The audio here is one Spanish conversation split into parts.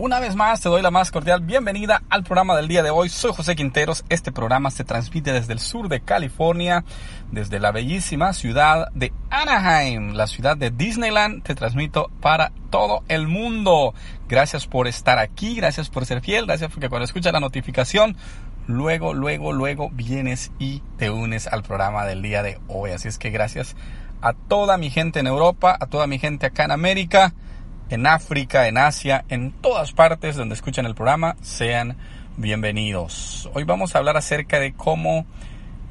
Una vez más te doy la más cordial bienvenida al programa del día de hoy. Soy José Quinteros. Este programa se transmite desde el sur de California, desde la bellísima ciudad de Anaheim, la ciudad de Disneyland. Te transmito para todo el mundo. Gracias por estar aquí, gracias por ser fiel, gracias porque cuando escuchas la notificación, luego, luego, luego vienes y te unes al programa del día de hoy. Así es que gracias a toda mi gente en Europa, a toda mi gente acá en América en África, en Asia, en todas partes donde escuchan el programa, sean bienvenidos. Hoy vamos a hablar acerca de cómo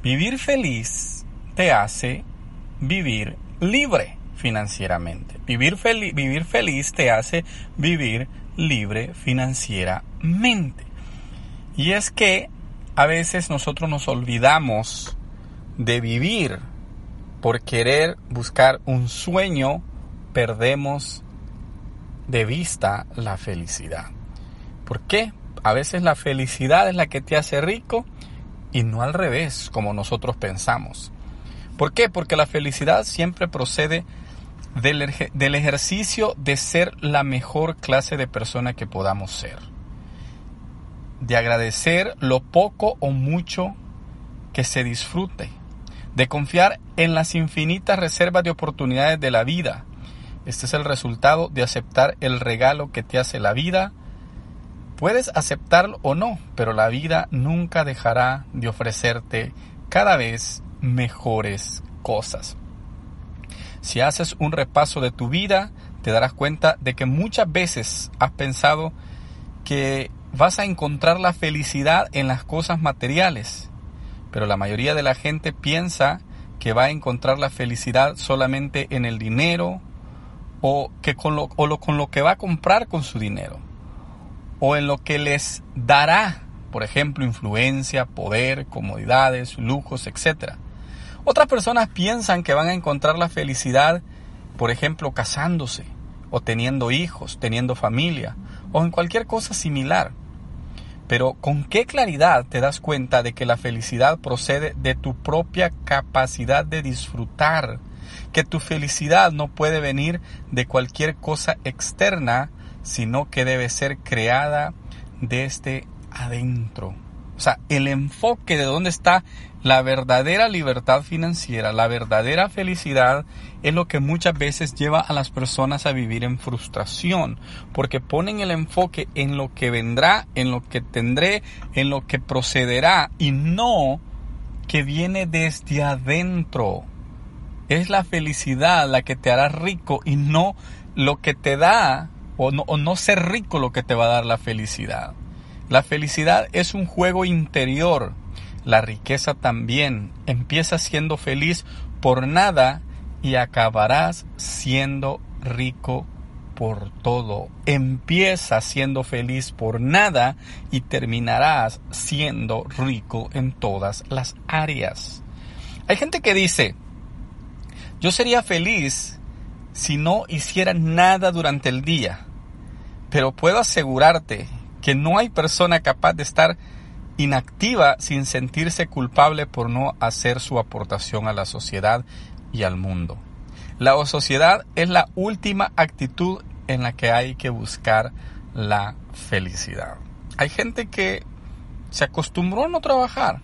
vivir feliz te hace vivir libre financieramente. Vivir, vivir feliz te hace vivir libre financieramente. Y es que a veces nosotros nos olvidamos de vivir por querer buscar un sueño, perdemos de vista la felicidad. ¿Por qué? A veces la felicidad es la que te hace rico y no al revés, como nosotros pensamos. ¿Por qué? Porque la felicidad siempre procede del, del, ejercicio de ser la mejor clase de persona que podamos ser. De agradecer lo poco o mucho que se disfrute. De confiar en las infinitas reservas de oportunidades de la vida este es el resultado de aceptar el regalo que te hace la vida. Puedes aceptarlo o no, pero la vida nunca dejará de ofrecerte cada vez mejores cosas. Si haces un repaso de tu vida, te darás cuenta de que muchas veces has pensado que vas a encontrar la felicidad en las cosas materiales, pero la mayoría de la gente piensa que va a encontrar la felicidad solamente en el dinero, o, que con, lo, o con lo que va a comprar con su dinero, o en lo que les dará, por ejemplo, influencia, poder, comodidades, lujos, etc. Otras personas piensan que van a encontrar la felicidad, por ejemplo, casándose, o teniendo hijos, teniendo familia, o en cualquier cosa similar. Pero ¿con qué claridad te das cuenta de que la felicidad procede de tu propia capacidad de disfrutar que tu felicidad no puede venir de cualquier cosa externa, sino que debe ser creada desde adentro. O sea, el enfoque de dónde está la verdadera libertad financiera, la verdadera felicidad, es lo que muchas veces lleva a las personas a vivir en frustración, porque ponen el enfoque en lo que vendrá, en lo que tendré, en lo que procederá, y no que viene desde adentro. Es la felicidad la que te hará rico y no lo que te da o no, o no ser rico lo que te va a dar la felicidad. La felicidad es un juego interior. La riqueza también. Empieza siendo feliz por nada y acabarás siendo rico por todo. Empieza siendo feliz por nada y terminarás siendo rico en todas las áreas. Hay gente que dice, yo sería feliz si no hiciera nada durante el día, pero puedo asegurarte que no hay persona capaz de estar inactiva sin sentirse culpable por no hacer su aportación a la sociedad y al mundo. La sociedad es la última actitud en la que hay que buscar la felicidad. Hay gente que se acostumbró a no trabajar,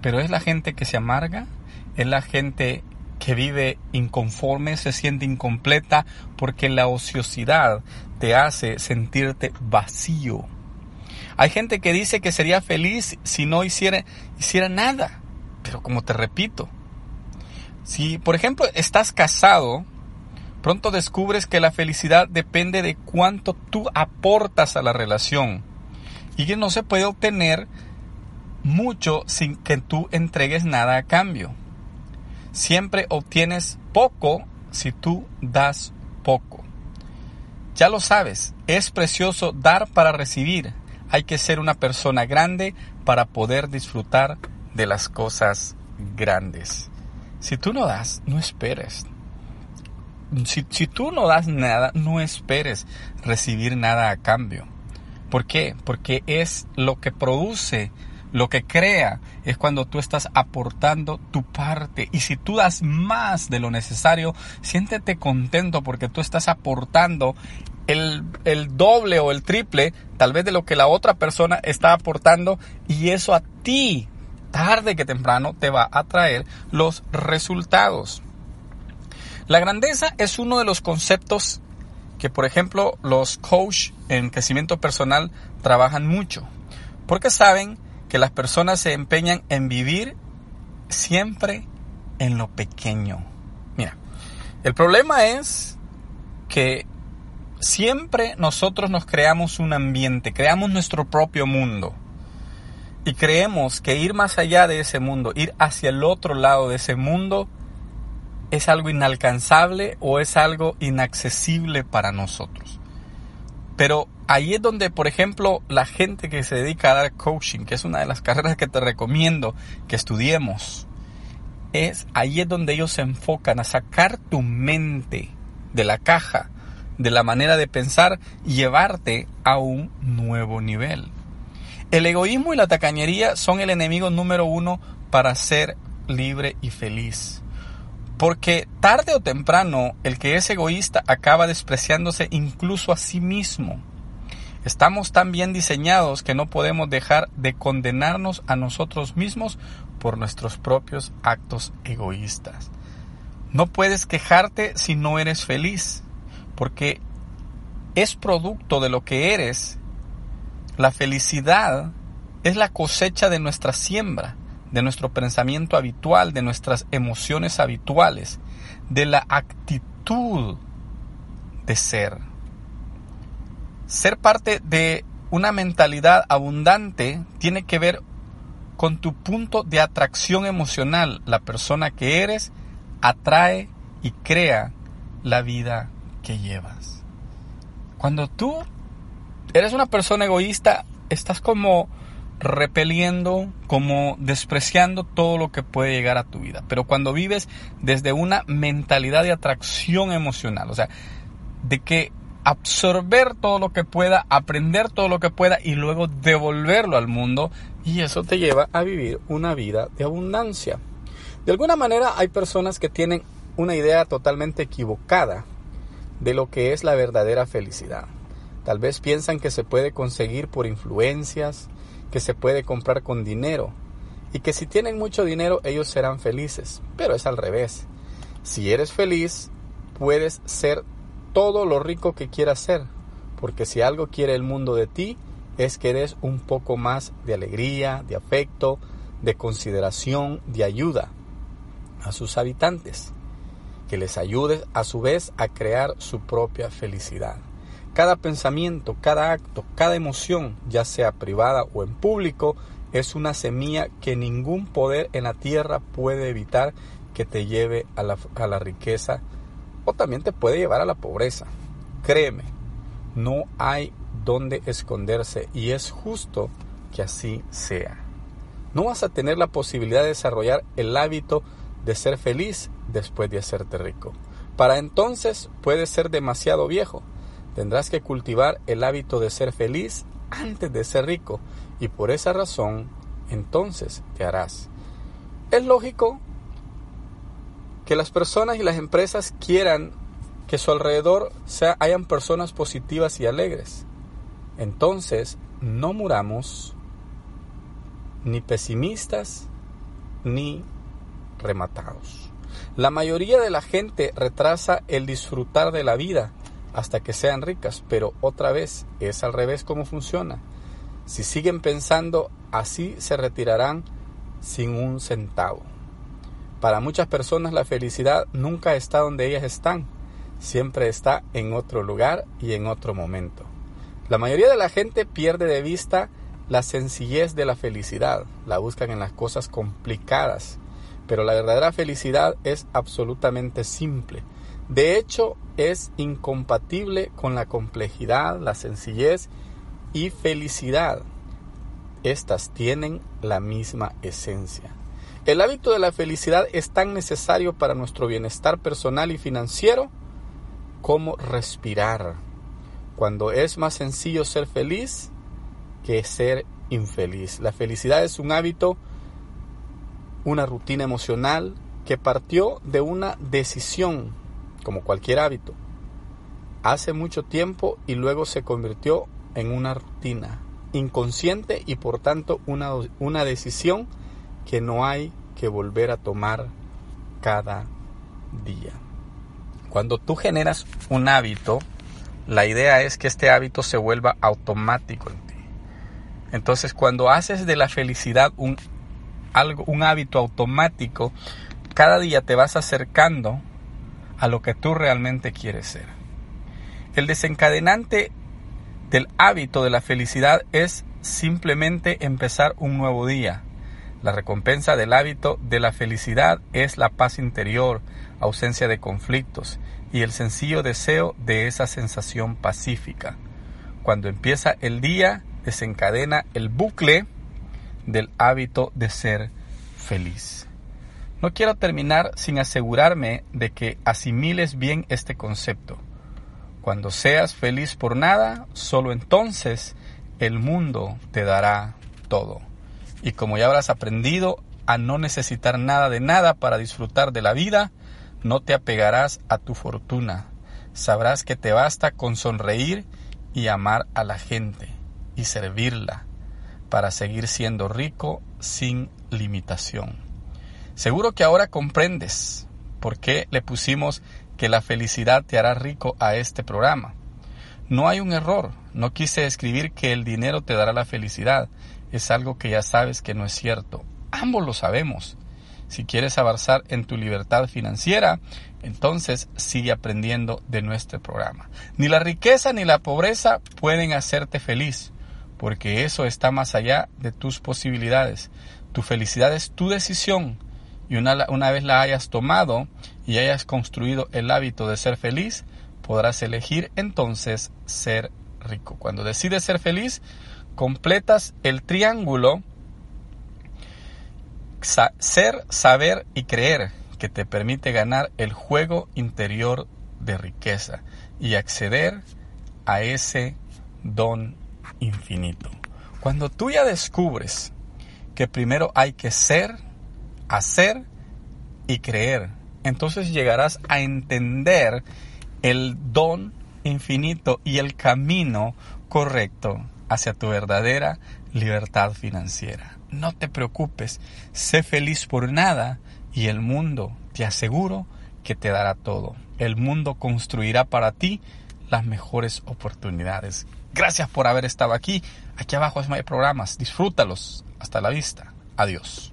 pero es la gente que se amarga, es la gente que vive inconforme, se siente incompleta, porque la ociosidad te hace sentirte vacío. Hay gente que dice que sería feliz si no hiciera, hiciera nada. Pero como te repito, si por ejemplo estás casado, pronto descubres que la felicidad depende de cuánto tú aportas a la relación. Y que no se puede obtener mucho sin que tú entregues nada a cambio. Siempre obtienes poco si tú das poco. Ya lo sabes, es precioso dar para recibir. Hay que ser una persona grande para poder disfrutar de las cosas grandes. Si tú no das, no esperes. Si, si, tú no das nada, no esperes recibir nada a cambio. ¿Por qué? Porque es lo que produce lo que crea es cuando tú estás aportando tu parte. Y si tú das más de lo necesario, siéntete contento porque tú estás aportando el, el, doble o el triple tal vez de lo que la otra persona está aportando. Y eso a ti, tarde que temprano, te va a traer los resultados. La grandeza es uno de los conceptos que, por ejemplo, los coach en crecimiento personal trabajan mucho. Porque saben que las personas se empeñan en vivir siempre en lo pequeño. Mira, el problema es que siempre nosotros nos creamos un ambiente, creamos nuestro propio mundo. Y creemos que ir más allá de ese mundo, ir hacia el otro lado de ese mundo, es algo inalcanzable o es algo inaccesible para nosotros. Pero ahí es donde, por ejemplo, la gente que se dedica a dar coaching, que es una de las carreras que te recomiendo que estudiemos, es ahí es donde ellos se enfocan a sacar tu mente de la caja, de la manera de pensar y llevarte a un nuevo nivel. El egoísmo y la tacañería son el enemigo número uno para ser libre y feliz. Porque tarde o temprano el que es egoísta acaba despreciándose incluso a sí mismo. Estamos tan bien diseñados que no podemos dejar de condenarnos a nosotros mismos por nuestros propios actos egoístas. No puedes quejarte si no eres feliz, porque es producto de lo que eres. La felicidad es la cosecha de nuestra siembra de nuestro pensamiento habitual, de nuestras emociones habituales, de la actitud de ser. Ser parte de una mentalidad abundante tiene que ver con tu punto de atracción emocional. La persona que eres atrae y crea la vida que llevas. Cuando tú eres una persona egoísta, estás como repeliendo, como despreciando todo lo que puede llegar a tu vida. Pero cuando vives desde una mentalidad de atracción emocional, o sea, de que absorber todo lo que pueda, aprender todo lo que pueda y luego devolverlo al mundo, y eso te lleva a vivir una vida de abundancia. De alguna manera hay personas que tienen una idea totalmente equivocada de lo que es la verdadera felicidad. Tal vez piensan que se puede conseguir por influencias, que se puede comprar con dinero y que si tienen mucho dinero ellos serán felices, pero es al revés. Si eres feliz, puedes ser todo lo rico que quieras ser, porque si algo quiere el mundo de ti, es que eres un poco más de alegría, de afecto, de consideración, de ayuda a sus habitantes, que les ayudes a su vez a crear su propia felicidad. Cada pensamiento, cada acto, cada emoción, ya sea privada o en público, es una semilla que ningún poder en la tierra puede evitar que te lleve a la, riqueza o también te puede llevar a la pobreza. Créeme, no hay donde esconderse y es justo que así sea. No vas a tener la posibilidad de desarrollar el hábito de ser feliz después de hacerte rico. Para entonces puedes ser demasiado viejo Tendrás que cultivar el hábito de ser feliz antes de ser rico y por esa razón entonces te harás. Es lógico que las personas y las empresas quieran que su alrededor sea, hayan personas positivas y alegres. Entonces no muramos ni pesimistas ni rematados. La mayoría de la gente retrasa el disfrutar de la vida hasta que sean ricas, pero otra vez es al revés como funciona. Si siguen pensando así, se retirarán sin un centavo. Para muchas personas la felicidad nunca está donde ellas están, siempre está en otro lugar y en otro momento. La mayoría de la gente pierde de vista la sencillez de la felicidad, la buscan en las cosas complicadas, pero la verdadera felicidad es absolutamente simple. De hecho, es incompatible con la complejidad, la sencillez y felicidad. Estas tienen la misma esencia. El hábito de la felicidad es tan necesario para nuestro bienestar personal y financiero como respirar. Cuando es más sencillo ser feliz, que ser infeliz. La felicidad es un hábito, una rutina emocional que partió de una decisión, como cualquier hábito, hace mucho tiempo y luego se convirtió en una rutina inconsciente y por tanto una, una decisión que no hay que volver a tomar cada día. Cuando tú generas un hábito, la idea es que este hábito se vuelva automático en entonces, cuando haces de la felicidad un, algo, un hábito automático, cada día te vas acercando a lo que tú realmente quieres ser. El desencadenante del hábito de la felicidad es simplemente empezar un nuevo día. La recompensa del hábito de la felicidad es la paz interior, ausencia de conflictos y el sencillo deseo de esa sensación pacífica. Cuando empieza el día, desencadena el bucle del hábito de ser feliz. No quiero terminar sin asegurarme de que asimiles bien este concepto. Cuando seas feliz por nada, solo entonces el mundo te dará todo. Y como ya habrás aprendido a no necesitar nada de nada para disfrutar de la vida, no te apegarás a tu fortuna. Sabrás que te basta con sonreír y amar a la gente y servirla para seguir siendo rico sin limitación. Seguro que ahora comprendes por qué le pusimos que la felicidad te hará rico a este programa. No hay un error, no quise escribir que el dinero te dará la felicidad, es algo que ya sabes que no es cierto. Ambos lo sabemos. Si quieres avanzar en tu libertad financiera, entonces sigue aprendiendo de nuestro programa. Ni la riqueza ni la pobreza pueden hacerte feliz porque eso está más allá de tus posibilidades. Tu felicidad es tu decisión y una, una vez la hayas tomado y hayas construido el hábito de ser feliz, podrás elegir entonces ser rico. Cuando decides ser feliz, completas el triángulo ser, saber y creer que te permite ganar el juego interior de riqueza y acceder a ese don infinito. Cuando tú ya descubres que primero hay que ser, hacer y creer, entonces llegarás a entender el don infinito y el camino correcto hacia tu verdadera libertad financiera. No te preocupes, sé feliz por nada y el mundo, te aseguro, que te dará todo. El mundo construirá para ti las mejores oportunidades. Gracias por haber estado aquí. Aquí abajo es My Programas. Disfrútalos. Hasta la vista. Adiós.